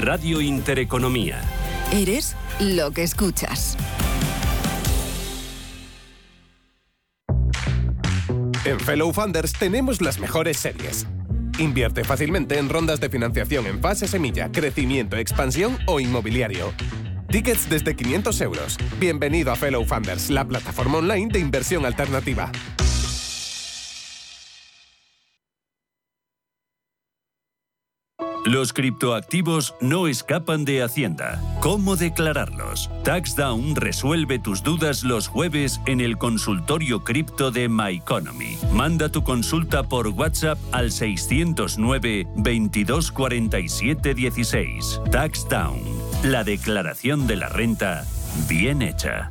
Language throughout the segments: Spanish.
Radio Intereconomía. Eres lo que escuchas. En Fellow Funders tenemos las mejores series. Invierte fácilmente en rondas de financiación en fase semilla, crecimiento, expansión o inmobiliario. Tickets desde 500 euros. Bienvenido a Fellow Funders, la plataforma online de inversión alternativa. Los criptoactivos no escapan de Hacienda. ¿Cómo declararlos? TaxDown resuelve tus dudas los jueves en el consultorio cripto de MyEconomy. Manda tu consulta por WhatsApp al 609 2247 16. TaxDown. La declaración de la renta bien hecha.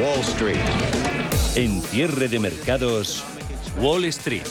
Wall Street. En cierre de mercados, Wall Street.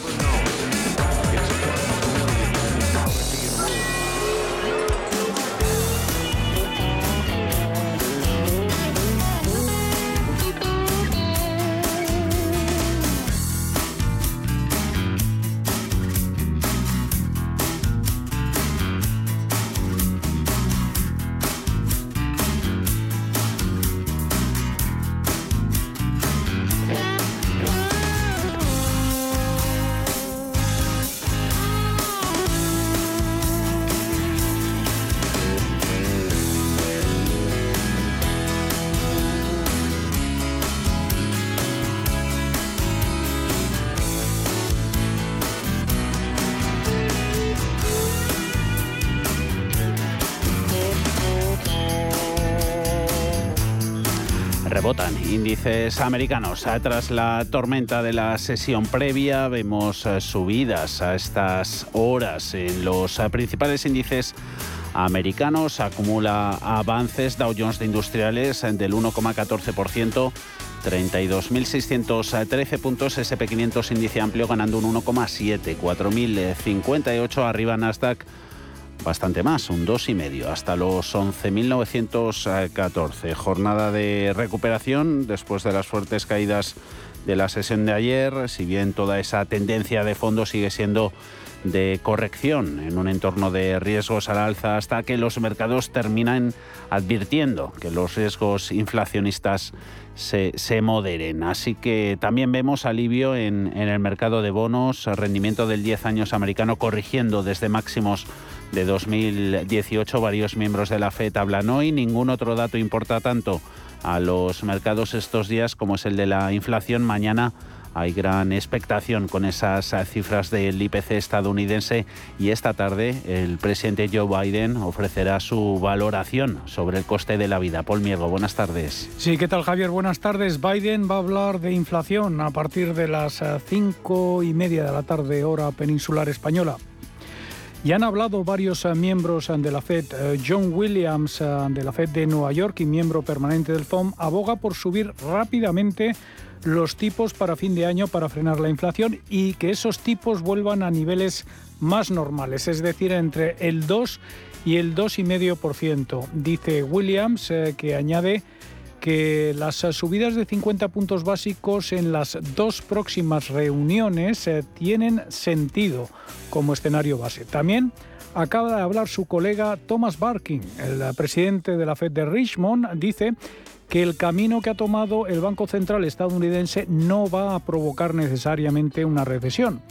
Índices americanos. Tras la tormenta de la sesión previa, vemos eh, subidas a estas horas en los eh, principales índices americanos. Acumula avances Dow Jones de Industriales del 1,14%. 32.613 puntos, SP500 índice amplio ganando un 1,7, 4.058 arriba Nasdaq bastante más, un 2,5, hasta los 11.914. Jornada de recuperación después de las fuertes caídas de la sesión de ayer, si bien toda esa tendencia de fondo sigue siendo de corrección en un entorno de riesgos al alza hasta que los mercados terminan advirtiendo que los riesgos inflacionistas se, moderen. Así que también vemos alivio en, en el mercado de bonos, rendimiento del 10 años americano corrigiendo desde máximos de 2018. Varios miembros de la FED hablan hoy. Ningún otro dato importa tanto a los mercados estos días como es el de la inflación. Mañana hay gran expectación con esas cifras del IPC estadounidense y esta tarde el presidente Joe Biden ofrecerá su valoración sobre el coste de la vida. Paul Miergo, buenas tardes. Sí, ¿qué tal Javier? Buenas tardes. Biden va a hablar de inflación a partir de las cinco y media de la tarde hora peninsular española. Ya han hablado varios eh, miembros eh, de la Fed. Eh, John Williams de la Fed de Nueva York y miembro permanente del FOM aboga por subir rápidamente los tipos para fin de año para frenar la inflación y que esos tipos vuelvan a niveles más normales, es decir, entre el 2 y el 2,5%. Dice Williams que añade que las subidas de 50 puntos básicos en las dos próximas reuniones eh, tienen sentido como escenario base. También acaba de hablar su colega Thomas Barkin, el presidente de la Fed de Richmond, dice que el camino que ha tomado el Banco Central estadounidense no va a provocar necesariamente una recesión.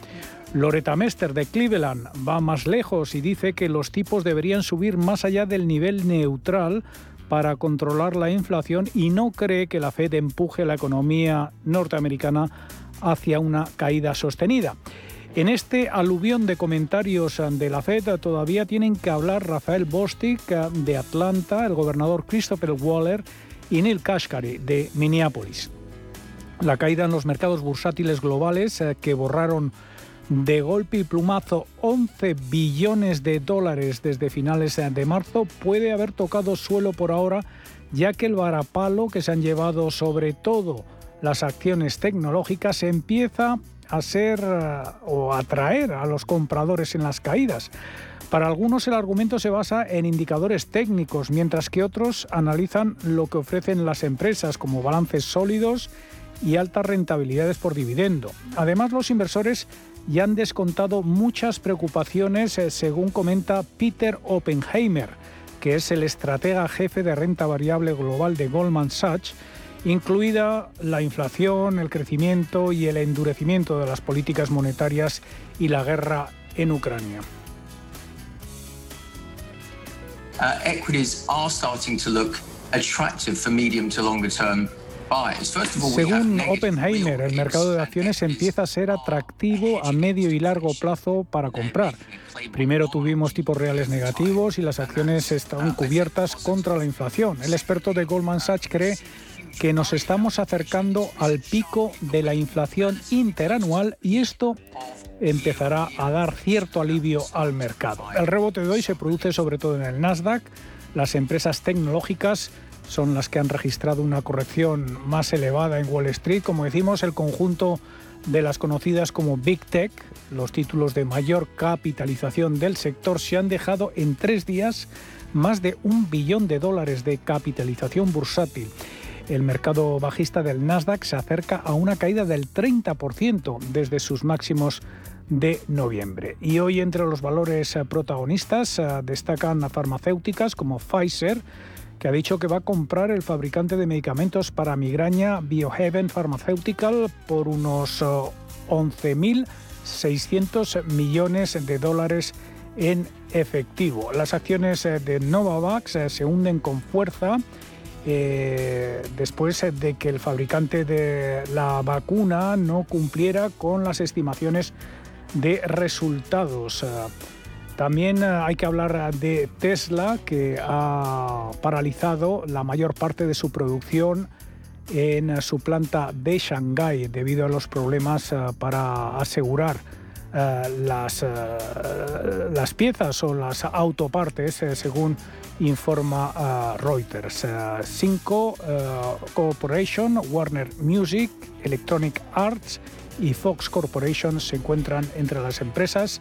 Loretta Mester de Cleveland va más lejos y dice que los tipos deberían subir más allá del nivel neutral para controlar la inflación y no cree que la Fed empuje la economía norteamericana hacia una caída sostenida. En este aluvión de comentarios de la Fed todavía tienen que hablar Rafael Bostic de Atlanta, el gobernador Christopher Waller y Neil Kashkari de Minneapolis. La caída en los mercados bursátiles globales eh, que borraron de golpe y plumazo 11 billones de dólares desde finales de marzo, puede haber tocado suelo por ahora, ya que el varapalo que se han llevado sobre todo las acciones tecnológicas empieza a ser o atraer a los compradores en las caídas. Para algunos el argumento se basa en indicadores técnicos, mientras que otros analizan lo que ofrecen las empresas como balances sólidos y altas rentabilidades por dividendo. Además, los inversores ya han descontado muchas preocupaciones, eh, según comenta Peter Oppenheimer, que es el estratega jefe de renta variable global de Goldman Sachs, incluida la inflación, el crecimiento y el endurecimiento de las políticas monetarias y la guerra en Ucrania. uh, equities are starting to look attractive for medium to longer term según Oppenheimer, el mercado de acciones empieza a ser atractivo a medio y largo plazo para comprar. Primero tuvimos tipos reales negativos y las acciones estaban cubiertas contra la inflación. El experto de Goldman Sachs cree que nos estamos acercando al pico de la inflación interanual y esto empezará a dar cierto alivio al mercado. El rebote de hoy se produce sobre todo en el Nasdaq. Las empresas tecnológicas son las que han registrado una corrección más elevada en Wall Street. Como decimos, el conjunto de las conocidas como Big Tech, los títulos de mayor capitalización del sector, se han dejado en tres días más de un billón de dólares de capitalización bursátil. El mercado bajista del Nasdaq se acerca a una caída del 30% desde sus máximos de noviembre. Y hoy entre los valores protagonistas eh, destacan a farmacéuticas como Pfizer, que ha dicho que va a comprar el fabricante de medicamentos para migraña Biohaven Pharmaceutical por unos 11.600 eh, millones de dólares en efectivo. Las acciones de Novavax se hunden con fuerza después de que el fabricante de la vacuna no cumpliera con las estimaciones de resultados. También eh, hay que hablar de Tesla, que ha paralizado la mayor parte de su producción en su planta de Shanghái debido a los problemas eh, para asegurar eh, las, las piezas o las autopartes, según informa Reuters. Cinco Corporation, Warner Music, Electronic Arts y Fox Corporation se encuentran entre las empresas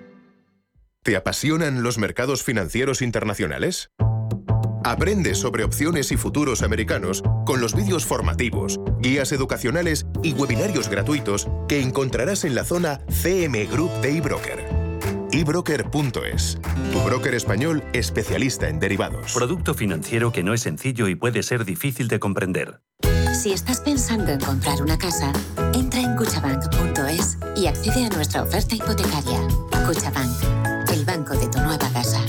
¿Te apasionan los mercados financieros internacionales? Aprende sobre opciones y futuros americanos con los vídeos formativos, guías educacionales y webinarios gratuitos que encontrarás en la zona CM Group de eBroker. eBroker.es, tu broker español especialista en derivados. Producto financiero que no es sencillo y puede ser difícil de comprender. Si estás pensando en comprar una casa, entra en cuchabank.es y accede a nuestra oferta hipotecaria. Cuchabank, el banco de tu nueva casa.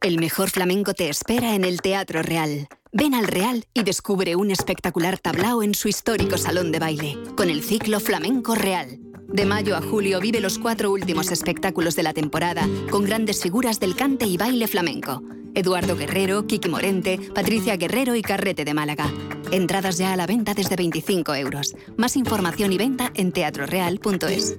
El mejor flamenco te espera en el Teatro Real. Ven al Real y descubre un espectacular tablao en su histórico salón de baile, con el ciclo Flamenco Real. De mayo a julio vive los cuatro últimos espectáculos de la temporada, con grandes figuras del cante y baile flamenco. Eduardo Guerrero, Kiki Morente, Patricia Guerrero y Carrete de Málaga. Entradas ya a la venta desde 25 euros. Más información y venta en teatroreal.es.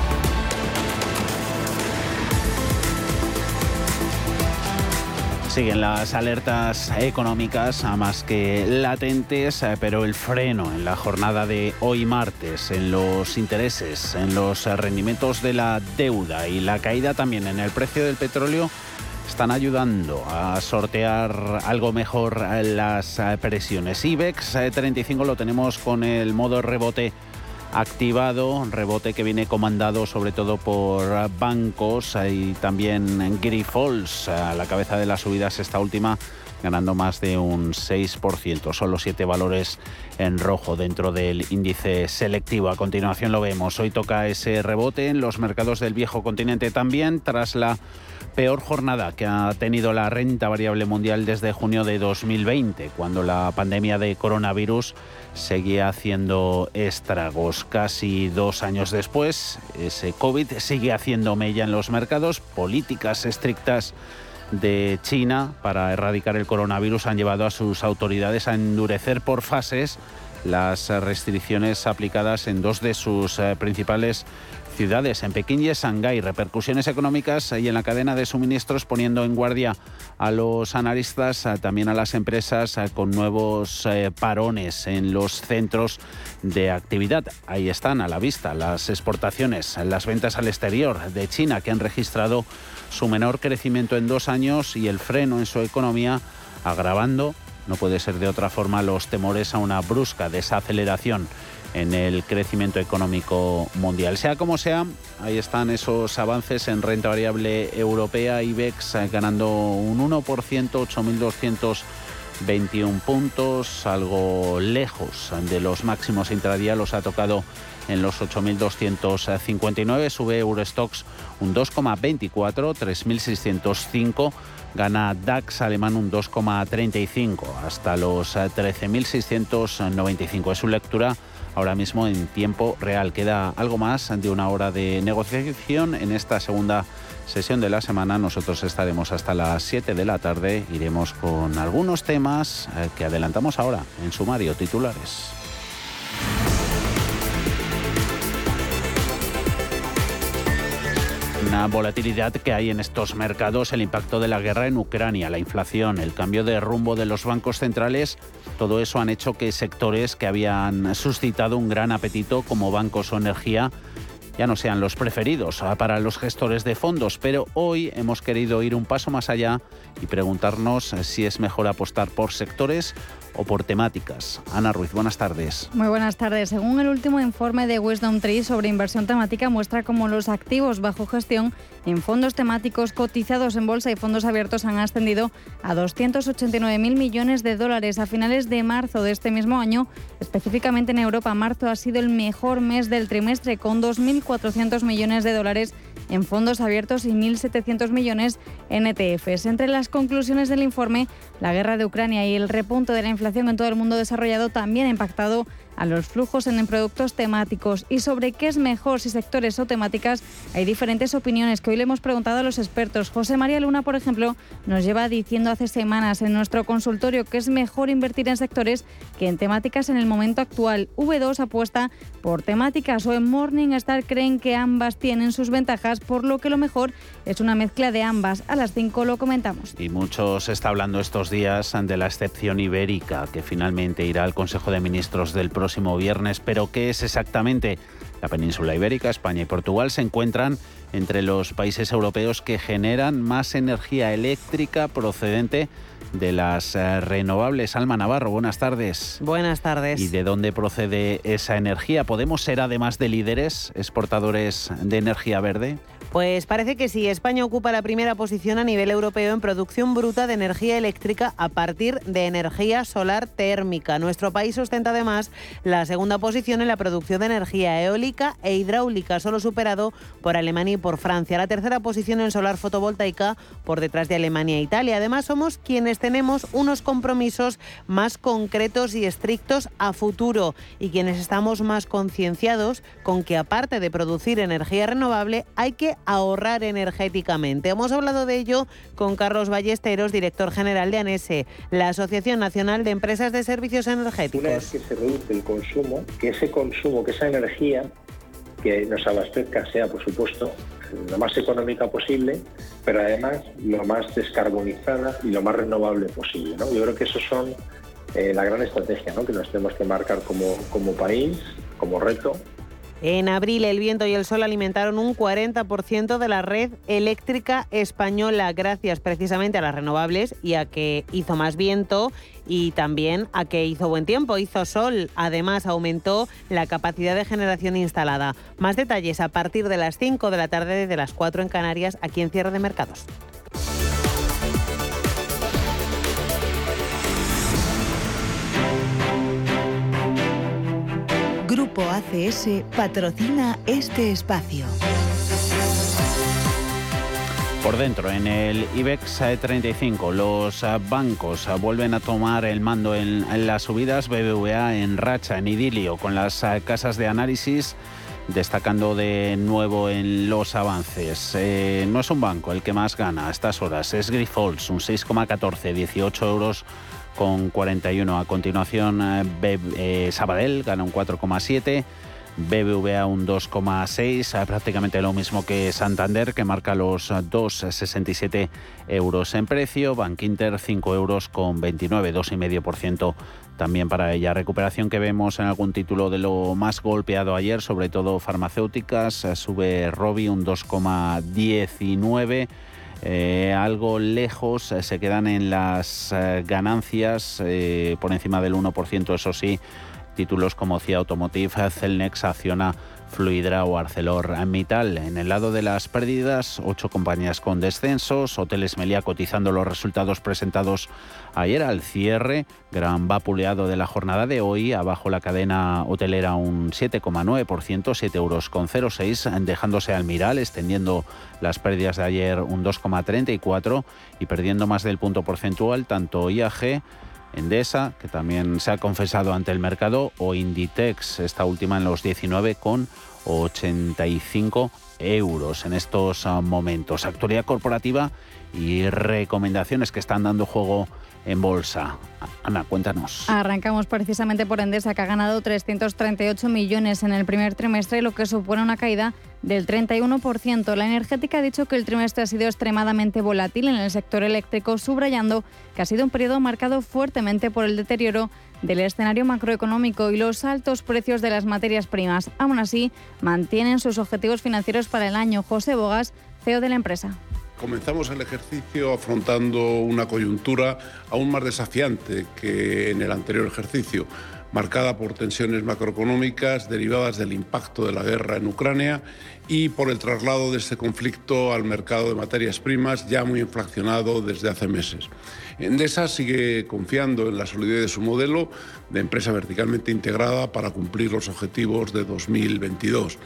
Siguen las alertas económicas más que latentes, eh, pero el freno en la jornada de hoy martes, en los intereses, en los rendimientos de la deuda y la caída también en el precio del petróleo están ayudando a sortear algo mejor las presiones. IBEX 35 eh, lo tenemos con el modo rebote activado, rebote que viene comandado sobre todo por bancos y también Grifols a la cabeza de las subidas esta última ganando más de un 6%. Son los siete valores en rojo dentro del índice selectivo. A continuación lo vemos. Hoy toca ese rebote en los mercados del viejo continente también tras la peor jornada que ha tenido la renta variable mundial desde junio de 2020, cuando la pandemia de coronavirus seguía haciendo estragos. Casi dos años después, ese COVID sigue haciendo mella en los mercados, políticas estrictas de China para erradicar el coronavirus han llevado a sus autoridades a endurecer por fases las restricciones aplicadas en dos de sus eh, principales ciudades, en Pekín y Shanghái. Repercusiones económicas y en la cadena de suministros poniendo en guardia a los analistas, también a las empresas con nuevos eh, parones en los centros de actividad. Ahí están a la vista las exportaciones, las ventas al exterior de China que han registrado su menor crecimiento en dos años y el freno en su economía agravando, no puede ser de otra forma, los temores a una brusca desaceleración en el crecimiento económico mundial. Sea como sea, ahí están esos avances en renta variable europea, IBEX eh, ganando un 1%, 8.221 puntos, algo lejos de los máximos intradía, los ha tocado en los 8.259, sube Eurostox un 2,24, 3.605, gana DAX alemán un 2,35 hasta los 13.695. Es su lectura ahora mismo en tiempo real. Queda algo más de una hora de negociación en esta segunda sesión de la semana. Nosotros estaremos hasta las 7 de la tarde. Iremos con algunos temas eh, que adelantamos ahora en sumario titulares. Una volatilidad que hay en estos mercados, el impacto de la guerra en Ucrania, la inflación, el cambio de rumbo de los bancos centrales, todo eso han hecho que sectores que habían suscitado un gran apetito como bancos o energía ya no sean los preferidos ah, para los gestores de fondos, pero hoy hemos querido ir un paso más allá y preguntarnos si es mejor apostar por sectores o por temáticas. Ana Ruiz, buenas tardes. Muy buenas tardes. Según el último informe de Wisdom Tree sobre inversión temática, muestra cómo los activos bajo gestión en fondos temáticos cotizados en bolsa y fondos abiertos han ascendido a 289.000 millones de dólares a finales de marzo de este mismo año. Específicamente en Europa, marzo ha sido el mejor mes del trimestre con 2.400 millones de dólares en fondos abiertos y 1.700 millones en ETFs. Entre las conclusiones del informe, la guerra de Ucrania y el repunto de la inflación en todo el mundo desarrollado también ha impactado a los flujos en productos temáticos y sobre qué es mejor si sectores o temáticas hay diferentes opiniones que hoy le hemos preguntado a los expertos. José María Luna, por ejemplo, nos lleva diciendo hace semanas en nuestro consultorio que es mejor invertir en sectores que en temáticas en el momento actual. V2 apuesta por temáticas o en Morningstar creen que ambas tienen sus ventajas, por lo que lo mejor es una mezcla de ambas. A las 5 lo comentamos. Y mucho se está hablando estos días de la excepción ibérica que finalmente irá al Consejo de Ministros del próximo viernes. Pero ¿qué es exactamente? La península ibérica, España y Portugal se encuentran entre los países europeos que generan más energía eléctrica procedente de las eh, renovables. Alma Navarro, buenas tardes. Buenas tardes. ¿Y de dónde procede esa energía? ¿Podemos ser además de líderes exportadores de energía verde? Pues parece que sí. España ocupa la primera posición a nivel europeo en producción bruta de energía eléctrica a partir de energía solar térmica. Nuestro país ostenta además la segunda posición en la producción de energía eólica e hidráulica, solo superado por Alemania y por Francia. La tercera posición en solar fotovoltaica por detrás de Alemania e Italia. Además, somos quienes tenemos unos compromisos más concretos y estrictos a futuro y quienes estamos más concienciados con que aparte de producir energía renovable hay que ahorrar energéticamente. Hemos hablado de ello con Carlos Ballesteros, director general de ANESE, la Asociación Nacional de Empresas de Servicios Energéticos. Una vez que se reduce el consumo, que ese consumo, que esa energía que nos abastezca sea, por supuesto, lo más económica posible, pero además lo más descarbonizada y lo más renovable posible. ¿no? Yo creo que eso son eh, la gran estrategia ¿no? que nos tenemos que marcar como, como país, como reto en abril el viento y el sol alimentaron un 40% de la red eléctrica española gracias precisamente a las renovables y a que hizo más viento y también a que hizo buen tiempo, hizo sol. Además aumentó la capacidad de generación instalada. Más detalles a partir de las 5 de la tarde desde las 4 en Canarias aquí en Cierre de Mercados. Grupo ACS patrocina este espacio. Por dentro, en el IBEX 35, los bancos vuelven a tomar el mando en, las subidas. BBVA en racha, en idilio, con las casas de análisis destacando de nuevo en los avances. Eh, no es un banco el que más gana a estas horas, es Grifols, un 6,14, 18 euros con 41. A continuación, eh, eh, Sabadell gana un 4,7. BBVA un 2,6, prácticamente lo mismo que Santander, que marca los 2,67 euros en precio. Bank Inter 5 euros con 29, 2,5% también para ella. Recuperación que vemos en algún título de lo más golpeado ayer, sobre todo farmacéuticas. Sube Robi un 2,19. Eh, algo lejos, eh, se quedan en las eh, ganancias por encima del 1%, eso sí, títulos como CIA Automotive, Celnex, Acciona, Fluidra o ArcelorMittal. En el lado de las pérdidas, ocho compañías con descensos, Hoteles Melia cotizando los resultados presentados ayer al cierre, gran vapuleado de la jornada de hoy, abajo la cadena hotelera un 7,9%, 7 euros con 0,6, dejándose al Miral, extendiendo las pérdidas de ayer un 2,34 y perdiendo más del punto porcentual tanto IAG Endesa, que también se ha confesado ante el mercado, o Inditex, esta última en los 19,85 euros en estos ah, momentos. Actualidad corporativa y recomendaciones que están dando juego en bolsa. Ana, cuéntanos. Arrancamos precisamente por Endesa, que ha ganado 338 millones en el primer trimestre, lo que supone una caída del 31%. La energética ha dicho que el trimestre ha sido extremadamente volátil en el sector eléctrico, subrayando que ha sido un periodo marcado fuertemente por el deterioro del escenario macroeconómico y los altos precios de las materias primas. Aún así, mantienen sus objetivos financieros para el año. José Bogas, CEO de la empresa. Comenzamos el ejercicio afrontando una coyuntura aún más desafiante que en el anterior ejercicio, marcada por tensiones macroeconómicas derivadas del impacto de la guerra en Ucrania y por el traslado de ese conflicto al mercado de materias primas ya muy inflacionado desde hace meses. Endesa sigue confiando en la solidez de su modelo de empresa verticalmente integrada para cumplir los objetivos de 2022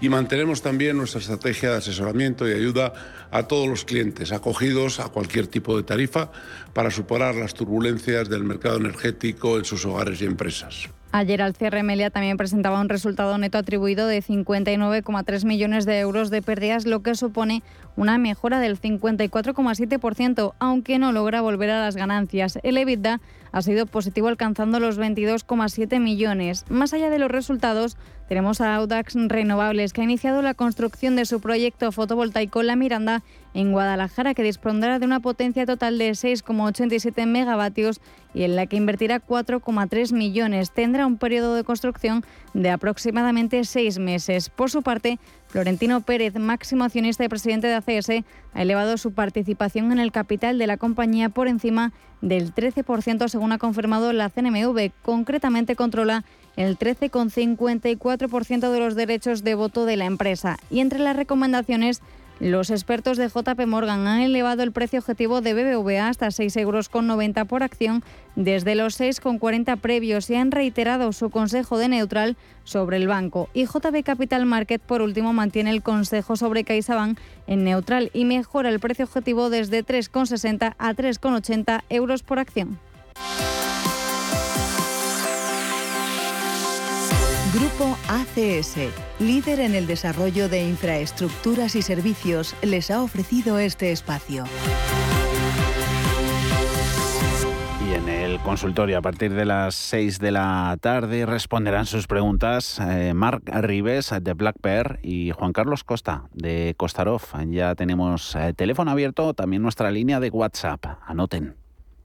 y mantenemos también nuestra estrategia de asesoramiento y ayuda a todos los clientes acogidos a cualquier tipo de tarifa para superar las turbulencias del mercado energético en sus hogares y empresas. Ayer al cierre Melia también presentaba un resultado neto atribuido de 59,3 millones de euros de pérdidas, lo que supone una mejora del 54,7%, aunque no logra volver a las ganancias. El EBITDA ha sido positivo alcanzando los 22,7 millones. Más allá de los resultados, tenemos a Audax Renovables, que ha iniciado la construcción de su proyecto fotovoltaico La Miranda en Guadalajara, que dispondrá de una potencia total de 6,87 megavatios y en la que invertirá 4,3 millones. Tendrá un periodo de construcción de aproximadamente seis meses. Por su parte, Florentino Pérez, máximo accionista y presidente de ACS, ha elevado su participación en el capital de la compañía por encima del 13%, según ha confirmado la CNMV. Concretamente controla el 13,54% de los derechos de voto de la empresa. Y entre las recomendaciones los expertos de JP Morgan han elevado el precio objetivo de BBVA hasta 6,90 euros por acción desde los 6,40 previos y han reiterado su consejo de neutral sobre el banco. Y JB Capital Market, por último, mantiene el consejo sobre CaixaBank en neutral y mejora el precio objetivo desde 3,60 a 3,80 euros por acción. Grupo ACS, líder en el desarrollo de infraestructuras y servicios, les ha ofrecido este espacio. Y en el consultorio, a partir de las 6 de la tarde, responderán sus preguntas eh, Marc Rives de Black Bear y Juan Carlos Costa de Costaroff. Ya tenemos eh, teléfono abierto, también nuestra línea de WhatsApp. Anoten.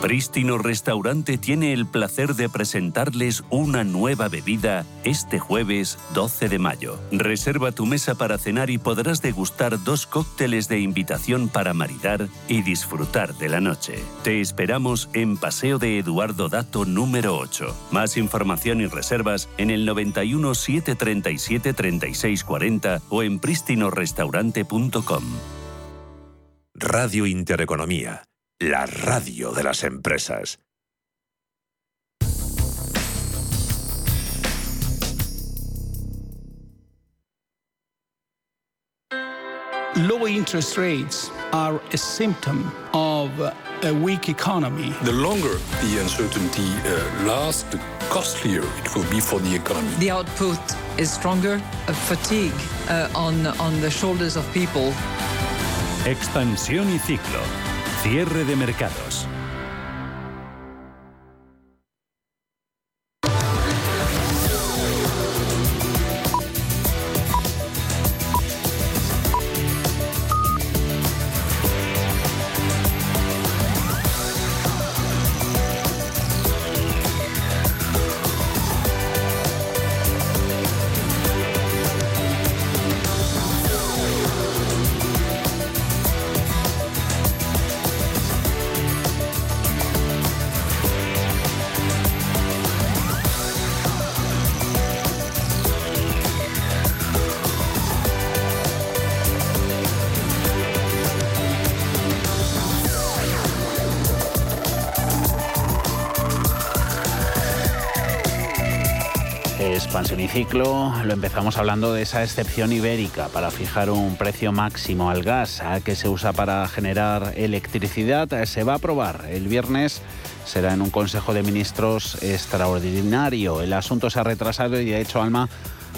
Prístino Restaurante tiene el placer de presentarles una nueva bebida este jueves 12 de mayo. Reserva tu mesa para cenar y podrás degustar dos cócteles de invitación para maridar y disfrutar de la noche. Te esperamos en Paseo de Eduardo Dato número 8. Más información y reservas en el 91 737 3640 o en pristinorestaurante.com. Radio Intereconomía la radio de las empresas. Low interest rates are a symptom of a weak economy. The longer the uncertainty uh, lasts, the costlier it will be for the economy. The output is stronger, a fatigue uh, on, on the shoulders of people. Expansión y ciclo. Cierre de mercados. Expansión y ciclo, lo empezamos hablando de esa excepción ibérica para fijar un precio máximo al gas que se usa para generar electricidad. Se va a aprobar el viernes, será en un Consejo de Ministros extraordinario. El asunto se ha retrasado y de hecho Alma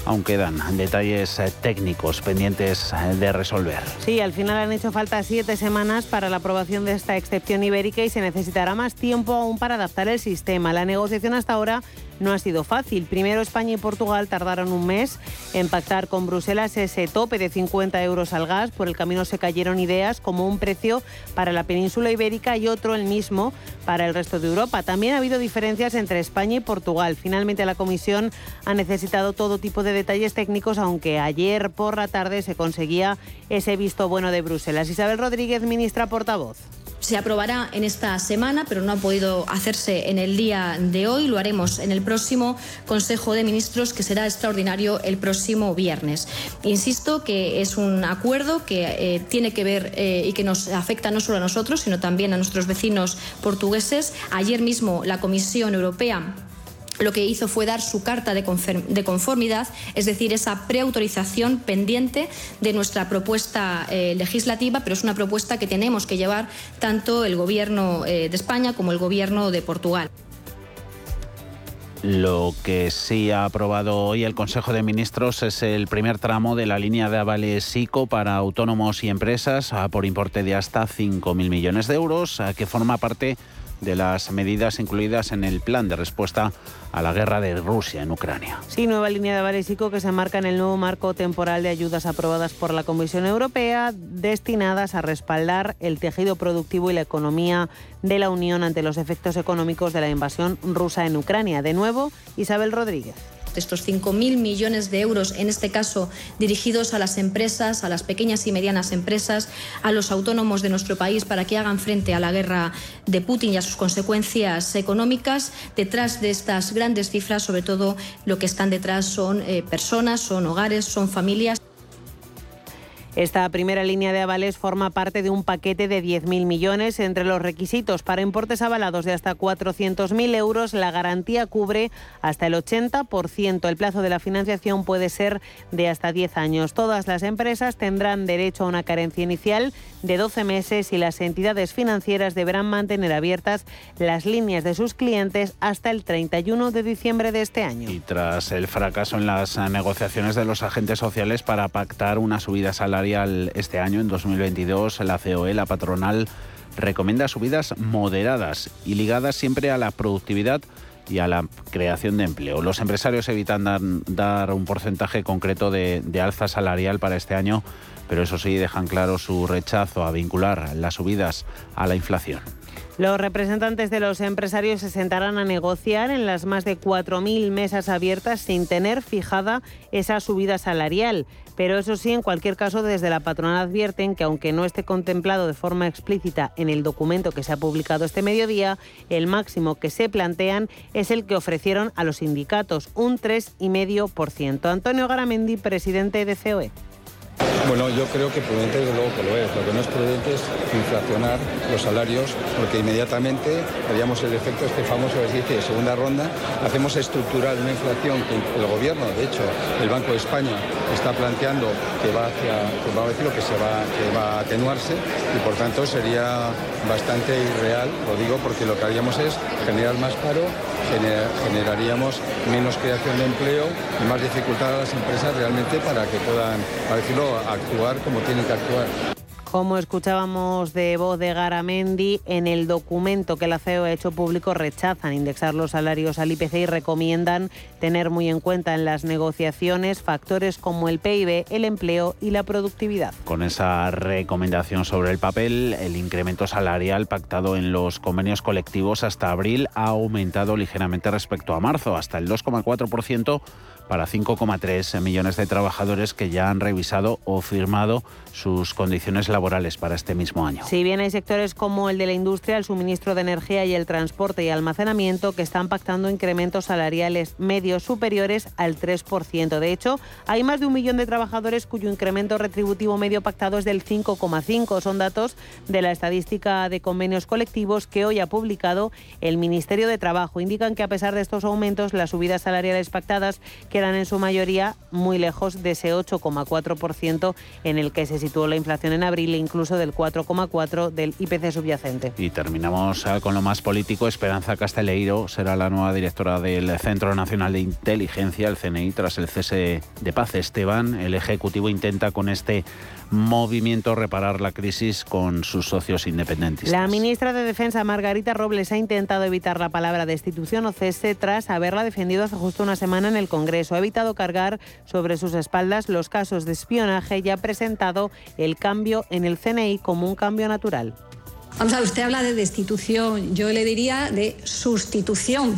aún quedan detalles técnicos pendientes de resolver. Sí, al final han hecho falta siete semanas para la aprobación de esta excepción ibérica y se necesitará más tiempo aún para adaptar el sistema. La negociación hasta ahora no ha sido fácil. Primero España y Portugal tardaron un mes en pactar con Bruselas ese tope de 50 euros al gas. Por el camino se cayeron ideas como un precio para la península ibérica y otro el mismo para el resto de Europa. También ha habido diferencias entre España y Portugal. Finalmente la Comisión ha necesitado todo tipo de detalles técnicos, aunque ayer por la tarde se conseguía ese visto bueno de Bruselas. Isabel Rodríguez, ministra portavoz se aprobará en esta semana, pero no ha podido hacerse en el día de hoy. Lo haremos en el próximo Consejo de Ministros, que será extraordinario el próximo viernes. Insisto que es un acuerdo que eh, tiene que ver eh, y que nos afecta no solo a nosotros, sino también a nuestros vecinos portugueses. Ayer mismo la Comisión Europea lo que hizo fue dar su carta de conformidad, es decir, esa preautorización pendiente de nuestra propuesta eh, legislativa, pero es una propuesta que tenemos que llevar tanto el Gobierno eh, de España como el Gobierno de Portugal. Lo que sí ha aprobado hoy el Consejo de Ministros es el primer tramo de la línea de avales ICO para autónomos y empresas por importe de hasta 5.000 millones de euros, que forma parte las medidas incluidas en el plan de respuesta a la guerra de Rusia en Ucrania. Sí, nueva línea de Valésico que se marca en el nuevo marco temporal de ayudas aprobadas por la Comisión Europea destinadas a respaldar el tejido productivo y la economía de la Unión ante los efectos económicos de la invasión rusa en Ucrania. De nuevo, Isabel Rodríguez de estos 5.000 millones de euros, en este caso dirigidos a las empresas, a las pequeñas y medianas empresas, a los autónomos de nuestro país para que hagan frente a la guerra de Putin y a sus consecuencias económicas. Detrás de estas grandes cifras, sobre todo, lo que están detrás son eh, personas, son hogares, son familias. Esta primera línea de avales forma parte de un paquete de 10.000 millones. Entre los requisitos para importes avalados de hasta 400.000 euros, la garantía cubre hasta el 80%. El plazo de la financiación puede ser de hasta 10 años. Todas las empresas tendrán derecho a una carencia inicial de 12 meses y las entidades financieras deberán mantener abiertas las líneas de sus clientes hasta el 31 de diciembre de este año. Y tras el fracaso en las negociaciones de los agentes sociales para pactar una subida salarial, este año, en 2022, la COE, la patronal, recomienda subidas moderadas y ligadas siempre a la productividad y a la creación de empleo. Los empresarios evitan dar, un porcentaje concreto de, de, alza salarial para este año, pero eso sí dejan claro su rechazo a vincular las subidas a la inflación. Los representantes de los empresarios se sentarán a negociar en las más de 4.000 mesas abiertas sin tener fijada esa subida salarial. Pero eso sí, en cualquier caso, desde la patronal advierten que aunque no esté contemplado de forma explícita en el documento que se ha publicado este mediodía, el máximo que se plantean es el que ofrecieron a los sindicatos, un 3,5%. Antonio Garamendi, presidente de COE. Bueno, yo creo que prudente desde luego que lo es. Lo que no es prudente es inflacionar los salarios porque inmediatamente haríamos el efecto este famoso que dice de segunda ronda. Hacemos estructural una inflación que el gobierno, de hecho, el Banco de España está planteando que va hacia, a decir que se va, que va a atenuarse y por tanto sería bastante irreal, lo digo porque lo que haríamos es generar más paro, generaríamos menos creación de empleo y más dificultad a las empresas realmente para que puedan, para decirlo, actuar como tienen que actuar. Como escuchábamos de voz de Garamendi, en el documento que la CEO ha hecho público rechazan indexar los salarios al IPC y recomiendan tener muy en cuenta en las negociaciones factores como el PIB, el empleo y la productividad. Con esa recomendación sobre el papel, el incremento salarial pactado en los convenios colectivos hasta abril ha aumentado ligeramente respecto a marzo, hasta el 2,4% para 5,3 millones de trabajadores que ya han revisado o firmado sus condiciones laborales para este mismo año. Si bien hay sectores como el de la industria, el suministro de energía y el transporte y almacenamiento que están pactando incrementos salariales medios superiores al 3%. De hecho, hay más de un millón de trabajadores cuyo incremento retributivo medio pactado es del 5,5. Son datos de la estadística de convenios colectivos que hoy ha publicado el Ministerio de Trabajo. Indican que a pesar de estos aumentos, las subidas salariales pactadas quedan en su mayoría muy lejos de ese 8,4% en el que se situó la inflación en abril e incluso del 4,4% del IPC subyacente. Y terminamos ah, con lo más político. Esperanza Casteleiro será la nueva directora del Centro Nacional de Inteligencia, el CNI, tras el cese de paz. Esteban, el Ejecutivo intenta con este movimiento reparar la crisis con sus socios independentistas. La ministra de Defensa, Margarita Robles, ha intentado evitar la palabra destitución o cese tras haberla defendido hace justo una semana en el Congreso. Ha evitado cargar sobre sus espaldas los casos de espionaje y ha presentado el cambio en el CNI como un cambio natural. Vamos a ver, usted habla de destitución, yo le diría de sustitución.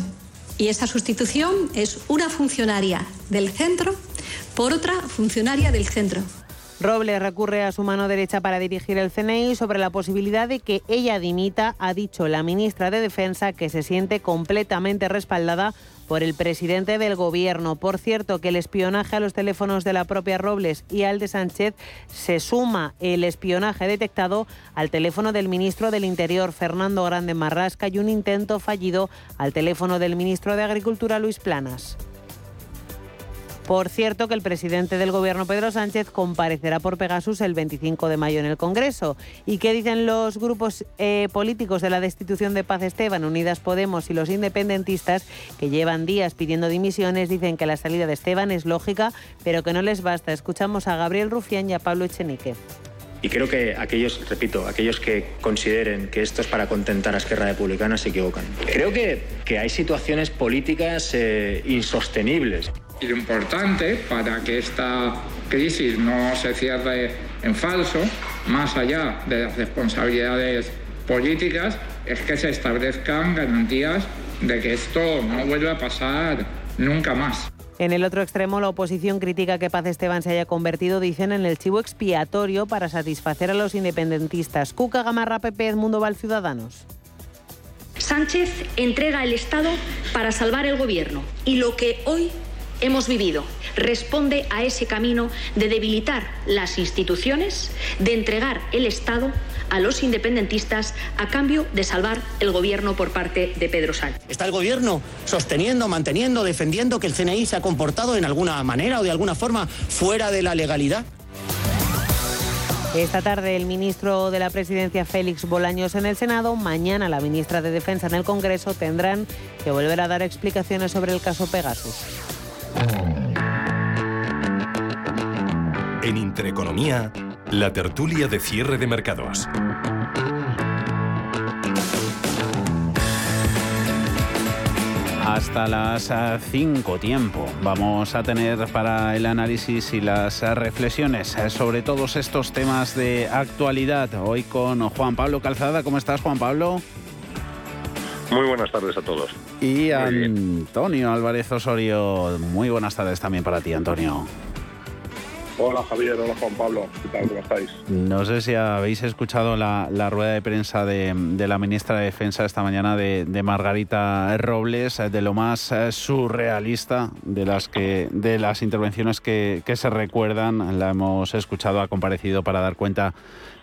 Y esa sustitución es una funcionaria del centro por otra funcionaria del centro. Robles recurre a su mano derecha para dirigir el CNI sobre la posibilidad de que ella dimita, ha dicho la ministra de Defensa que se siente completamente respaldada por el presidente del gobierno. Por cierto, que el espionaje a los teléfonos de la propia Robles y al de Sánchez se suma el espionaje detectado al teléfono del ministro del Interior, Fernando Grande Marrasca, y un intento fallido al teléfono del ministro de Agricultura, Luis Planas. Por cierto, que el presidente del Gobierno, Pedro Sánchez, comparecerá por Pegasus el 25 de mayo en el Congreso. ¿Y qué dicen los grupos eh, políticos de la destitución de Paz Esteban, Unidas Podemos y los independentistas, que llevan días pidiendo dimisiones? Dicen que la salida de Esteban es lógica, pero que no les basta. Escuchamos a Gabriel Rufián y a Pablo Echenique. Y creo que aquellos, repito, aquellos que consideren que esto es para contentar a Esquerra Republicana se equivocan. Creo que, que hay situaciones políticas eh, insostenibles. Y lo importante para que esta crisis no se cierre en falso, más allá de las responsabilidades políticas, es que se establezcan garantías de que esto no vuelva a pasar nunca más. En el otro extremo, la oposición critica que Paz Esteban se haya convertido, dicen, en el chivo expiatorio para satisfacer a los independentistas. Cuca Gamarra, PP, Mundo Val Ciudadanos. Sánchez entrega el Estado para salvar el gobierno y lo que hoy hemos vivido responde a ese camino de debilitar las instituciones, de entregar el Estado a los independentistas a cambio de salvar el gobierno por parte de Pedro Sánchez. Está el gobierno sosteniendo, manteniendo, defendiendo que el CNI se ha comportado en alguna manera o de alguna forma fuera de la legalidad. Esta tarde el ministro de la Presidencia Félix Bolaños en el Senado, mañana la ministra de Defensa en el Congreso tendrán que volver a dar explicaciones sobre el caso Pegasus. En Intereconomía, la tertulia de cierre de mercados. Hasta las 5 tiempo vamos a tener para el análisis y las reflexiones sobre todos estos temas de actualidad. Hoy con Juan Pablo Calzada. ¿Cómo estás, Juan Pablo? Muy buenas tardes a todos. Y Antonio Álvarez Osorio. Muy buenas tardes también para ti, Antonio. Hola Javier, hola Juan Pablo, ¿qué tal? ¿Cómo estáis? No sé si habéis escuchado la, rueda de prensa de, la ministra de Defensa esta mañana de, Margarita Robles, de lo más eh, surrealista de las, que, de las intervenciones que, que se recuerdan. La hemos escuchado, ha comparecido para dar cuenta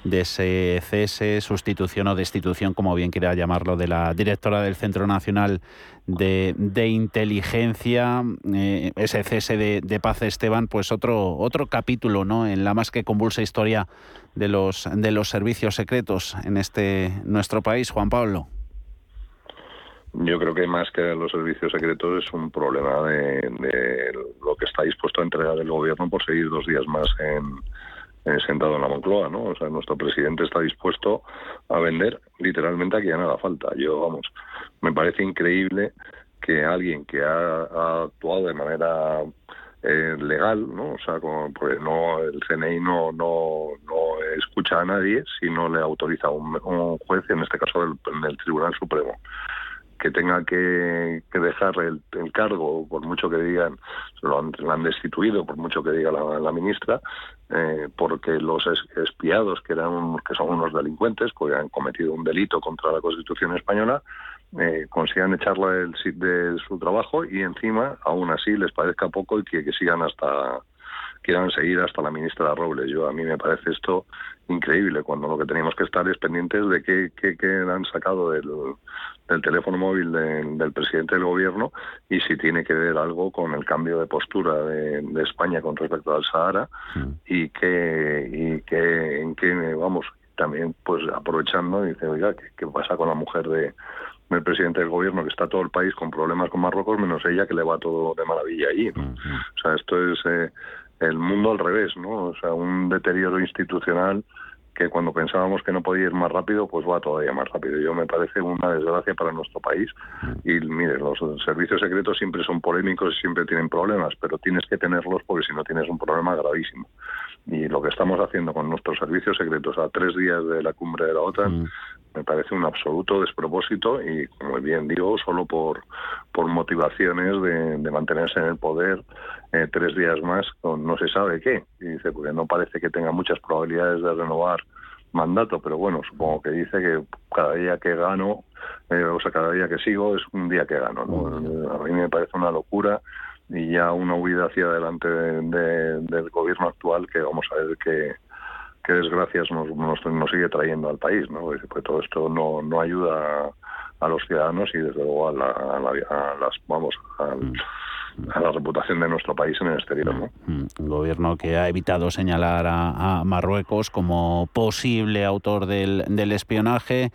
de ese cese, sustitución o destitución, como bien quiera llamarlo, de la directora del Centro Nacional de, Inteligencia, eh, ese cese de, Paz Esteban, pues otro, otro capítulo ¿no? en la más que convulsa historia de los, de los servicios secretos en este nuestro país, Juan Pablo. Yo creo que más que los servicios secretos es un problema de, de lo que está dispuesto a entregar el gobierno por seguir dos días más en, eh, sentado en la Moncloa, ¿no? O sea, nuestro presidente está dispuesto a vender literalmente a quien haga falta. Yo, vamos, me parece increíble que alguien que ha, actuado de manera eh, legal, ¿no? O sea, como, pues no, el CNI no, no, no escucha a nadie si no le autoriza un, juez, en este caso del, Tribunal Supremo que tenga que, dejar el, cargo, por mucho que digan, lo han, han destituido, por mucho que diga la, ministra, eh, porque los espiados, que, eran, que son unos delincuentes, porque han cometido un delito contra la Constitución española, eh, consigan echarla del, de su trabajo y encima, aún así, les parezca poco y que, que sigan hasta quieran seguir hasta la ministra Robles. Yo a mí me parece esto increíble cuando lo que teníamos que estar es pendientes de qué, qué, han sacado del, del teléfono móvil del presidente del gobierno y si tiene que ver algo con el cambio de postura de, España con respecto al Sahara mm. y que y que en qué vamos también pues aprovechando y dice oiga ¿qué, pasa con la mujer de del presidente del gobierno que está todo el país con problemas con Marruecos menos ella que le va todo de maravilla allí mm, mm. o sea esto es eh, el mundo al revés, ¿no? O sea, un deterioro institucional que cuando pensábamos que no podía ir más rápido, pues va todavía más rápido. Yo me parece una desgracia para nuestro país. Y mire, los servicios secretos siempre son polémicos y siempre tienen problemas, pero tienes que tenerlos porque si no tienes un problema gravísimo. Y lo que estamos haciendo con nuestros servicios secretos a tres días de la cumbre de la OTAN, me parece un absoluto despropósito y, como bien digo, solo por, por motivaciones de, mantenerse en el poder eh, tres días más con no se sabe qué. Y dice, porque no parece que tenga muchas probabilidades de renovar mandato, pero bueno, supongo que dice que cada día que gano, eh, o sea, cada día que sigo es un día que gano. A mí me parece una locura y ya una huida hacia adelante del gobierno actual que vamos a ver que qué desgracias nos, nos, sigue trayendo al país, ¿no? Pues todo esto no, no ayuda a, los ciudadanos y desde luego a, las, vamos, mm. A la reputación de nuestro país en el exterior. ¿no? Mm. Un gobierno que ha evitado señalar a, Marruecos como posible autor del, del espionaje,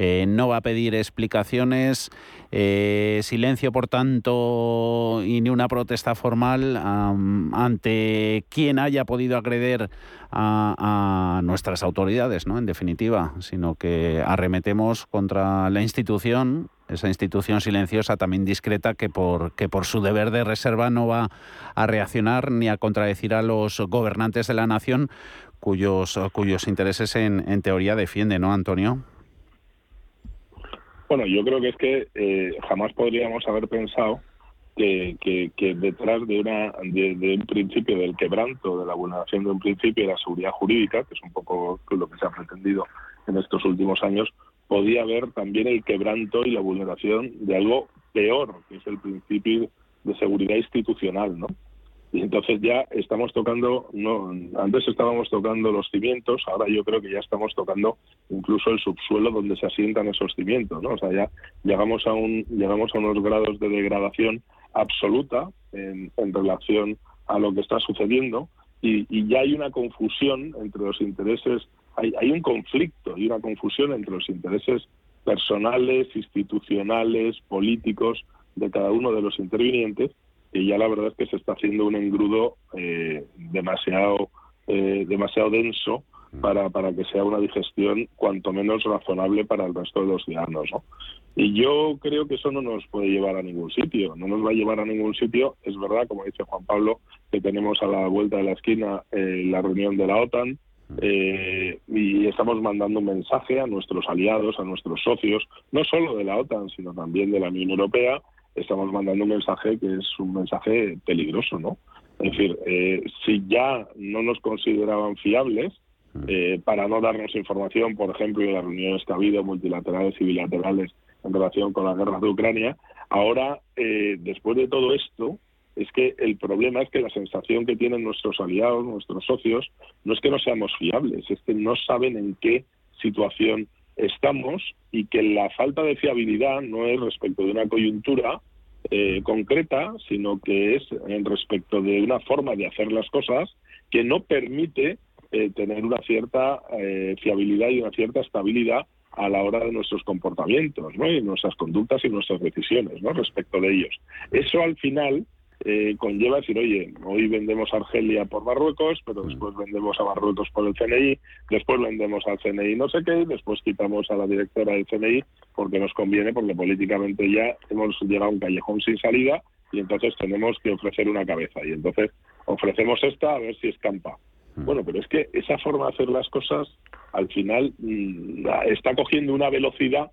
eh, no va a pedir explicaciones, eh, silencio por tanto y ni una protesta formal ante quien haya podido agreder a, nuestras autoridades, ¿no? En definitiva, sino que arremetemos contra la institución esa institución silenciosa, también discreta, que por, que por su deber de reserva no va a reaccionar ni a contradecir a los gobernantes de la nación cuyos, cuyos intereses en, en teoría defiende, ¿no, Antonio? Bueno, yo creo que es que eh, jamás podríamos haber pensado que, que, detrás de, una, de, un principio del quebranto, de la vulneración de un principio de la seguridad jurídica, que es un poco lo que se ha pretendido en estos últimos años, podía haber también el quebranto y la vulneración de algo peor, que es el principio de seguridad institucional, ¿no? y entonces ya estamos tocando, no, antes estábamos tocando los cimientos, ahora yo creo que ya estamos tocando incluso el subsuelo donde se asientan esos cimientos, ¿no? O sea, ya llegamos a un, llegamos a unos grados de degradación absoluta en, relación a lo que está sucediendo y, ya hay una confusión entre los intereses, hay, hay un conflicto y una confusión entre los intereses personales, institucionales, políticos de cada uno de los intervinientes y ya la verdad es que se está haciendo un engrudo eh, demasiado eh, demasiado denso mm. para, para que sea una digestión cuanto menos razonable para el resto de los ciudadanos. ¿no? Y yo creo que eso no nos puede llevar a ningún sitio, no nos va a llevar a ningún sitio. Es verdad, como dice Juan Pablo, que tenemos a la vuelta de la esquina eh, la reunión de la OTAN, mm. y estamos mandando un mensaje a nuestros aliados, a nuestros socios, no solo de la OTAN, sino también de la Unión Europea, estamos mandando un mensaje que es un mensaje peligroso, ¿no? Es decir, eh, si ya no nos consideraban fiables, mm. eh, para no darnos información, por ejemplo, de las reuniones que ha habido multilaterales y bilaterales en relación con la guerra de Ucrania, ahora, eh, después de todo esto, es que el problema es que la sensación que tienen nuestros aliados, nuestros socios, no es que no seamos fiables, es que no saben en qué situación estamos y que la falta de fiabilidad no es respecto de una coyuntura eh, concreta, sino que es en respecto de una forma de hacer las cosas que no permite eh, tener una cierta eh, fiabilidad y una cierta estabilidad a la hora de nuestros comportamientos, ¿no? y nuestras conductas y nuestras decisiones, ¿no? Respecto de ellos. Eso al final eh, conlleva decir, oye, hoy vendemos Argelia por Marruecos, pero mm. después vendemos a Marruecos por el CNI, después vendemos al CNI no sé qué, después quitamos a la directora del CNI porque nos conviene, porque políticamente ya hemos llegado a un callejón sin salida y entonces tenemos que ofrecer una cabeza. Y entonces ofrecemos esta a ver si escampa. Mm. Bueno, pero es que esa forma de hacer las cosas al final mm, está cogiendo una velocidad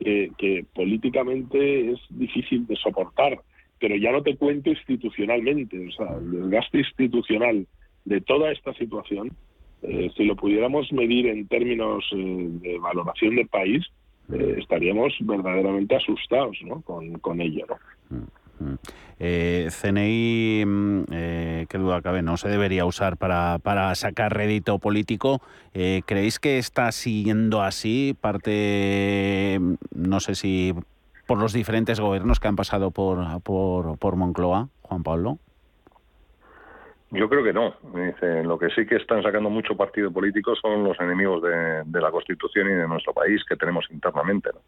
que, que políticamente es difícil de soportar, pero ya no te cuento institucionalmente, o sea, el desgaste institucional de toda esta situación, eh, si lo pudiéramos medir en términos eh, de valoración de país, eh, estaríamos verdaderamente asustados ¿no? con, con ello. ¿no? Eh, CNI, mm, eh, qué duda cabe, no se debería usar para, para sacar rédito político. ¿Creéis que está siguiendo así? Parte, mm, no sé si por los diferentes gobiernos que han pasado por, por, por Moncloa, Juan Pablo. Yo creo que no. Dice, lo que sí que están sacando mucho partido político son los enemigos de, de la Constitución y de nuestro país que tenemos internamente. ¿no?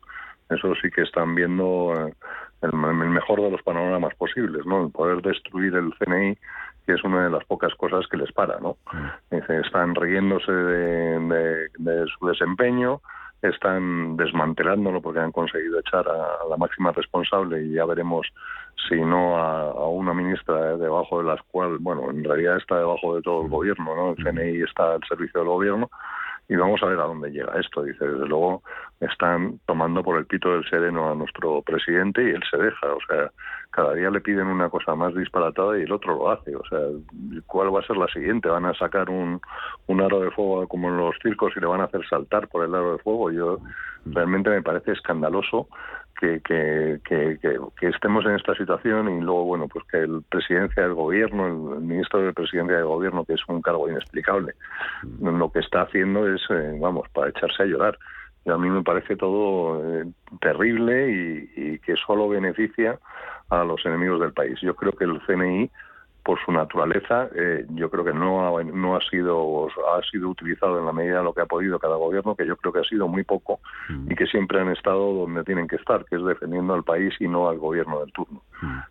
Eso sí que están viendo eh, el, el, mejor de los panoramas posibles, ¿no? El poder destruir el CNI, que es una de las pocas cosas que les para, ¿no? Dice, están riéndose de, de, de su desempeño, están desmantelándolo porque han conseguido echar a, la máxima responsable y ya veremos si no a, a, una ministra debajo de las cual, bueno, en realidad está debajo de todo el gobierno, ¿no? El CNI está al servicio del gobierno y vamos a ver a dónde llega esto. Dice, desde luego están tomando por el pito del sereno a nuestro presidente y él se deja. O sea, cada día le piden una cosa más disparatada y el otro lo hace. O sea, ¿cuál va a ser la siguiente? ¿Van a sacar un, un aro de fuego como en los circos y le van a hacer saltar por el aro de fuego? Yo realmente me parece escandaloso que, que, que, que, estemos en esta situación y luego, bueno, pues que el presidencia del gobierno, el, ministro de presidencia del gobierno, que es un cargo inexplicable, lo que está haciendo es, eh, vamos, para echarse a llorar. Y a mí me parece todo eh, terrible y, y que solo beneficia a los enemigos del país. Yo creo que el CNI por su naturaleza, eh, yo creo que no ha, no ha sido ha sido utilizado en la medida de lo que ha podido cada gobierno, que yo creo que ha sido muy poco y que siempre han estado donde tienen que estar, que es defendiendo al país y no al gobierno del turno.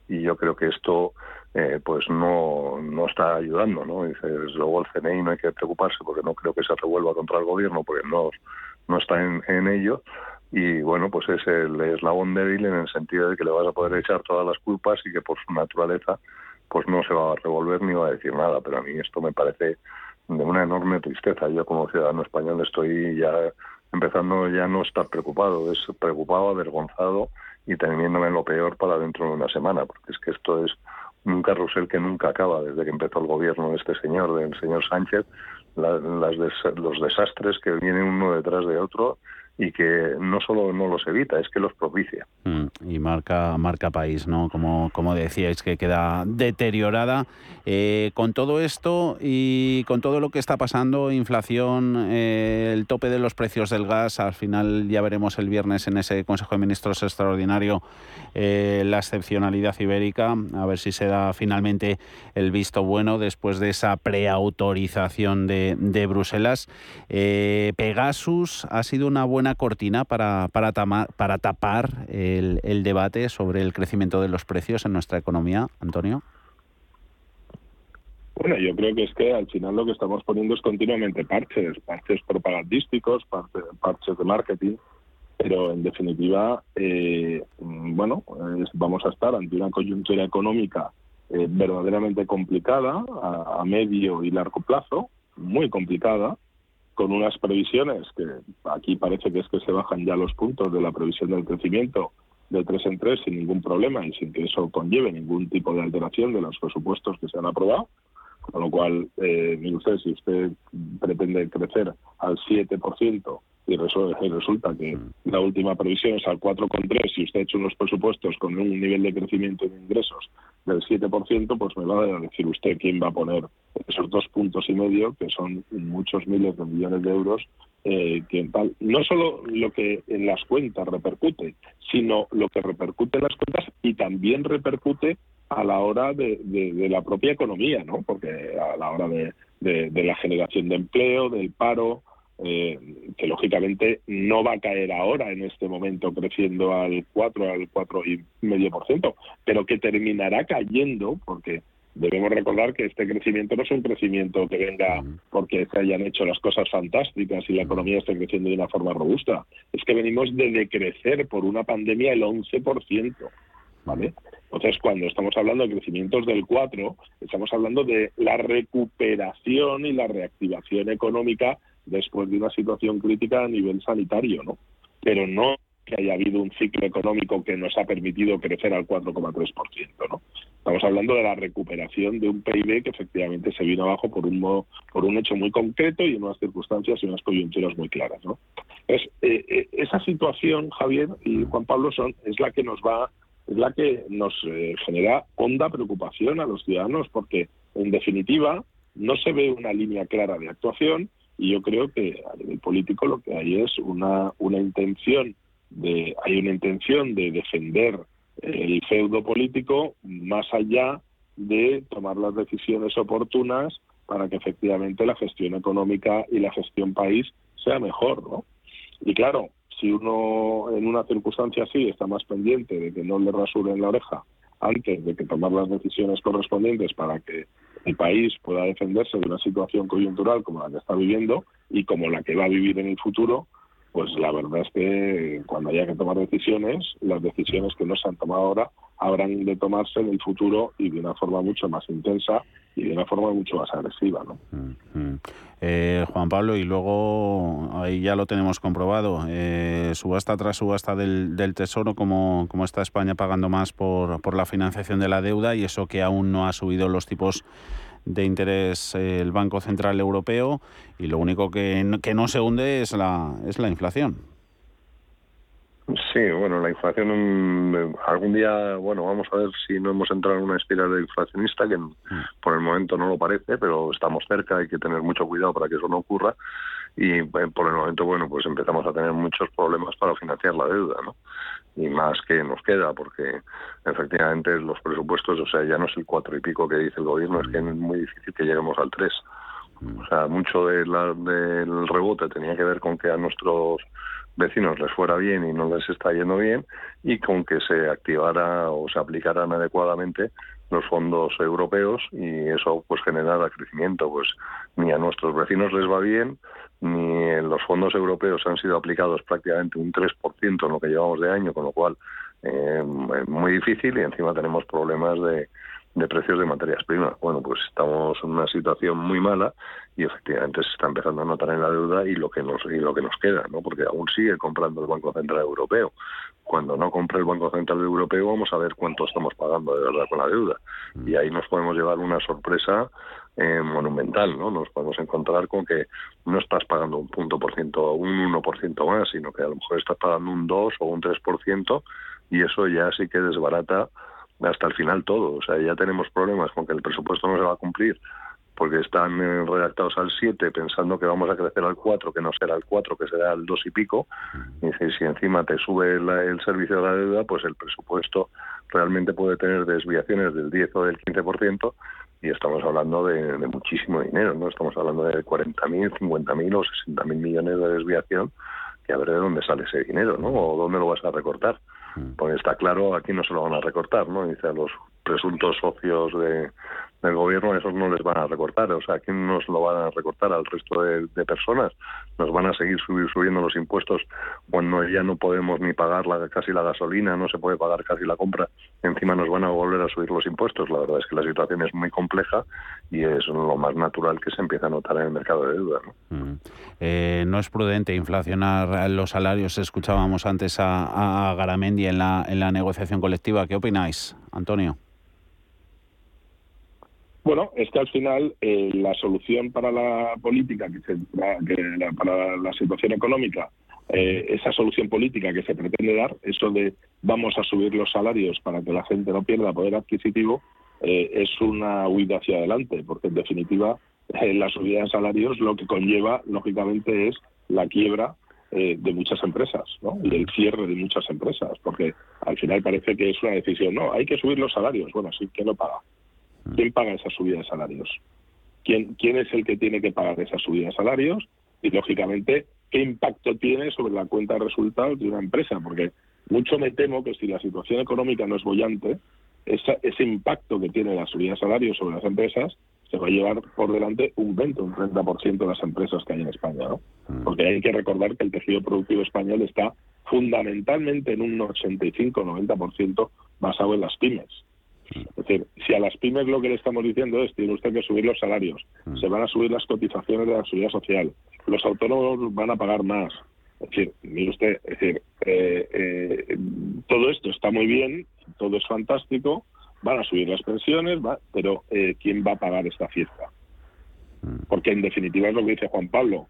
Y yo creo que esto eh, pues no, no está ayudando, ¿no? Dice, luego el CNI no hay que preocuparse porque no creo que se revuelva contra el gobierno porque no, no está en, en ello y bueno, pues es el eslabón débil en el sentido de que le vas a poder echar todas las culpas y que por su naturaleza pues no se va a revolver ni va a decir nada. Pero a mí esto me parece de una enorme tristeza. Yo como ciudadano español estoy ya empezando ya no estar preocupado, es preocupado, avergonzado y temiéndome lo peor para dentro de una semana, porque es que esto es un carrusel que nunca acaba desde que empezó el gobierno de este señor, del señor Sánchez, la, las des, los desastres que vienen uno detrás de otro y que no solo no los evita, es que los propicia. Mm, y marca, marca país, ¿no? Como, como decíais, que queda deteriorada. Eh, con todo esto y con todo lo que está pasando, inflación, eh, el tope de los precios del gas, al final ya veremos el viernes en ese Consejo de Ministros extraordinario eh, la excepcionalidad ibérica, a ver si se da finalmente el visto bueno después de esa preautorización de, de Bruselas. Eh, Pegasus ha sido una buena cortina para, para, tama, para tapar el, el, debate sobre el crecimiento de los precios en nuestra economía, Antonio? Bueno, yo creo que es que al final lo que estamos poniendo es continuamente parches, parches propagandísticos, parches, de marketing, pero en definitiva, eh, bueno, vamos a estar ante una coyuntura económica eh, verdaderamente complicada a medio y largo plazo, muy complicada, con unas previsiones que aquí parece que es que se bajan ya los puntos de la previsión del crecimiento de tres en tres sin ningún problema y sin que eso conlleve ningún tipo de alteración de los presupuestos que se han aprobado. Con lo cual, eh, mire usted, si usted pretende crecer al 7% y resulta que la última previsión es al 4,3 y usted ha hecho unos presupuestos con un nivel de crecimiento de ingresos del 7%, pues me va a decir usted quién va a poner esos dos puntos y medio, que son muchos miles de millones de euros, eh, que tal, no solo lo que en las cuentas repercute, sino lo que repercute en las cuentas y también repercute a la hora de, de, de la propia economía, ¿no? Porque a la hora de, de la generación de empleo, del paro, eh, que lógicamente no va a caer ahora en este momento creciendo al 4, al cuatro y medio por ciento, pero que terminará cayendo porque debemos recordar que este crecimiento no es un crecimiento que venga porque se hayan hecho las cosas fantásticas y la economía esté creciendo de una forma robusta. Es que venimos de decrecer por una pandemia el 11%. ¿Vale? Entonces, cuando estamos hablando de crecimientos del 4, estamos hablando de la recuperación y la reactivación económica después de una situación crítica a nivel sanitario, ¿no? Pero no que haya habido un ciclo económico que nos ha permitido crecer al 4,3%. ¿no? Estamos hablando de la recuperación de un PIB que efectivamente se vino abajo por un modo, por un hecho muy concreto y en unas circunstancias y unas coyunturas muy claras. ¿no? Es, eh, eh, esa situación, Javier y Juan Pablo, son, es la que nos va es la que nos eh, genera honda preocupación a los ciudadanos porque en definitiva no se ve una línea clara de actuación y yo creo que a nivel político lo que hay es una, una intención de, hay una intención de defender el feudo político más allá de tomar las decisiones oportunas para que efectivamente la gestión económica y la gestión país sea mejor, ¿no? Y claro, si uno en una circunstancia así está más pendiente de que no le rasuren la oreja antes de que tomar las decisiones correspondientes para que el país pueda defenderse de una situación coyuntural como la que está viviendo y como la que va a vivir en el futuro, pues la verdad es que cuando haya que tomar decisiones, las decisiones que no se han tomado ahora habrán de tomarse en el futuro y de una forma mucho más intensa y de una forma mucho más agresiva. ¿no? Mm-hmm. Eh, Juan Pablo, y luego ahí ya lo tenemos comprobado, eh, subasta tras subasta del, del Tesoro, como, como está España pagando más por, por la financiación de la deuda y eso que aún no ha subido los tipos de interés eh, el Banco Central Europeo y lo único que no, que no se hunde es la, es la inflación. Sí, bueno, la inflación mm, algún día, bueno, vamos a ver si no hemos entrado en una espiral inflacionista, que por el momento no lo parece, pero estamos cerca, hay que tener mucho cuidado para que eso no ocurra y eh, por el momento, bueno, pues empezamos a tener muchos problemas para financiar la deuda, ¿no? Y más que nos queda, porque efectivamente los presupuestos, o sea, ya no es el cuatro y pico que dice el gobierno, es que es muy difícil que lleguemos al tres. O sea, mucho de la, del rebote tenía que ver con que a nuestros vecinos les fuera bien y no les está yendo bien y con que se activara o se aplicaran adecuadamente los fondos europeos y eso pues generara crecimiento pues ni a nuestros vecinos les va bien ni en los fondos europeos han sido aplicados prácticamente un 3% en lo que llevamos de año, con lo cual eh, es muy difícil y encima tenemos problemas de, de precios de materias primas. Bueno, pues estamos en una situación muy mala y efectivamente se está empezando a notar en la deuda y lo que nos y lo que nos queda, ¿no? Porque aún sigue comprando el Banco Central Europeo. Cuando no compre el Banco Central Europeo vamos a ver cuánto estamos pagando de verdad con la deuda y ahí nos podemos llevar una sorpresa eh, monumental, ¿no? Nos podemos encontrar con que no estás pagando un punto por ciento, un 1% más, sino que a lo mejor estás pagando un 2 o un 3% y eso ya sí que desbarata hasta el final todo. O sea, ya tenemos problemas con que el presupuesto no se va a cumplir porque están eh, redactados al 7 pensando que vamos a crecer al 4, que no será el 4, que será el 2 y pico. Y si, encima te sube el servicio de la deuda, pues el presupuesto realmente puede tener desviaciones del 10 o del 15% y estamos hablando de, muchísimo dinero, ¿no? Estamos hablando de 40.000, 50.000 o 60.000 millones de desviación, que a ver de dónde sale ese dinero, ¿no? O dónde lo vas a recortar. Pues está claro, aquí no se lo van a recortar, ¿no? Dice a los presuntos socios de, del gobierno, esos no les van a recortar. O sea, ¿a quién nos lo van a recortar? Al resto de, personas. Nos van a seguir subir, subiendo los impuestos cuando ya no podemos ni pagar la, casi la gasolina, no se puede pagar casi la compra. Encima nos van a volver a subir los impuestos. La verdad es que la situación es muy compleja y es lo más natural que se empieza a notar en el mercado de deuda. ¿no? Mm. Eh, no es prudente inflacionar los salarios. Escuchábamos antes a, a Garamendi en la negociación colectiva. ¿Qué opináis, Antonio? Bueno, es que al final eh, la solución para la política, que, se, para la situación económica, eh, esa solución política que se pretende dar, eso de vamos a subir los salarios para que la gente no pierda poder adquisitivo, eh, es una huida hacia adelante, porque en definitiva la subida de salarios lo que conlleva, lógicamente, es la quiebra de muchas empresas ¿no? y el cierre de muchas empresas, porque al final parece que es una decisión, no, hay que subir los salarios, bueno, sí, ¿quién lo paga? ¿Quién paga esa subida de salarios? ¿Quién, ¿Quién es el que tiene que pagar esa subida de salarios? Y, lógicamente, ¿qué impacto tiene sobre la cuenta de resultados de una empresa? Porque mucho me temo que si la situación económica no es bollante, ese impacto que tiene la subida de salarios sobre las empresas se va a llevar por delante un 20, un 30% de las empresas que hay en España, ¿no? Mm. Porque hay que recordar que el tejido productivo español está fundamentalmente en un 85-90% basado en las pymes. Es decir, si a las pymes lo que le estamos diciendo es tiene usted que subir los salarios, mm. se van a subir las cotizaciones de la seguridad social, los autónomos van a pagar más, Es decir, mire usted, es decir, eh, eh, todo esto está muy bien, todo es fantástico, van a subir las pensiones, va, pero eh, ¿quién va a pagar esta fiesta? Porque en definitiva es lo que dice Juan Pablo.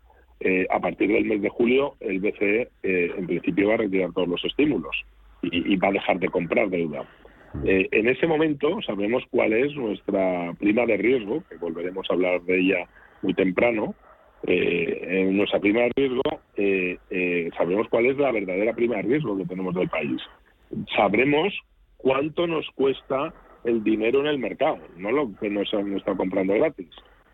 a partir del mes de julio, el BCE en principio va a retirar todos los estímulos y, y va a dejar de comprar deuda. En ese momento sabemos cuál es nuestra prima de riesgo, que volveremos a hablar de ella muy temprano, eh, en nuestra prima de riesgo eh, eh, sabremos cuál es la verdadera prima de riesgo que tenemos del país. Sabremos cuánto nos cuesta el dinero en el mercado, no lo que nos han estado comprando gratis,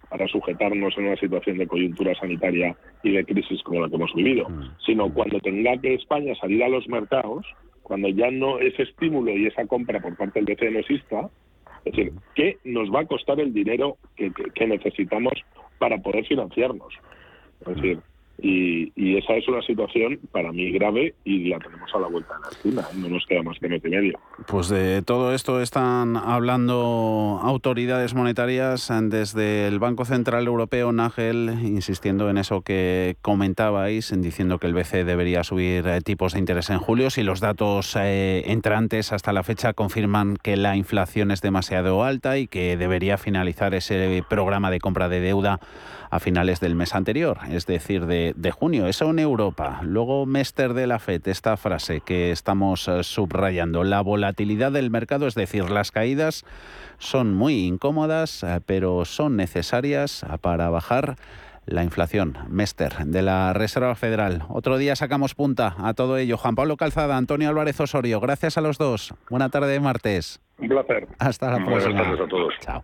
para sujetarnos en una situación de coyuntura sanitaria y de crisis como la que hemos vivido, mm. sino cuando tenga que España salir a los mercados, cuando ya no ese estímulo y esa compra por parte del BCE no exista, es decir, ¿qué nos va a costar el dinero que necesitamos para poder financiarnos. Es decir, y, esa es una situación para mí grave y la tenemos a la vuelta de la esquina. No nos queda más que mes y medio. Pues de todo esto están hablando autoridades monetarias desde el Banco Central Europeo, Nagel, insistiendo en eso que comentabais, diciendo que el BCE debería subir eh, tipos de interés en julio. Si los datos eh, entrantes hasta la fecha confirman que la inflación es demasiado alta y que debería finalizar ese programa de compra de deuda a finales del mes anterior, es decir, de, junio. Eso en Europa. Luego, Mester de la FED, esta frase que estamos eh, subrayando. La volatilidad del mercado, es decir, las caídas son muy incómodas, eh, pero son necesarias para bajar la inflación. Mester, de la Reserva Federal. Otro día sacamos punta a todo ello. Juan Pablo Calzada, Antonio Álvarez Osorio, gracias a los dos. Buena tarde de martes. Un placer. Hasta la próxima. Buenas tardes a todos. Chao.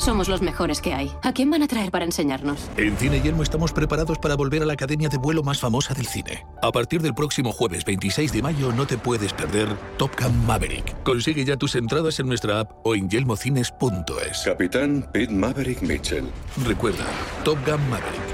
Somos los mejores que hay. ¿A quién van a traer para enseñarnos? En Cine Yelmo estamos preparados para volver a la academia de vuelo más famosa del cine. A partir del próximo jueves 26 de mayo no te puedes perder Top Gun Maverick. Consigue ya tus entradas en nuestra app o en yelmocines.es. Capitán Pete Maverick Mitchell. Recuerda, Top Gun Maverick.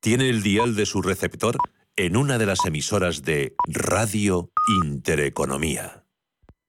¿Tiene el dial de su receptor? en una de las emisoras de Radio Intereconomía.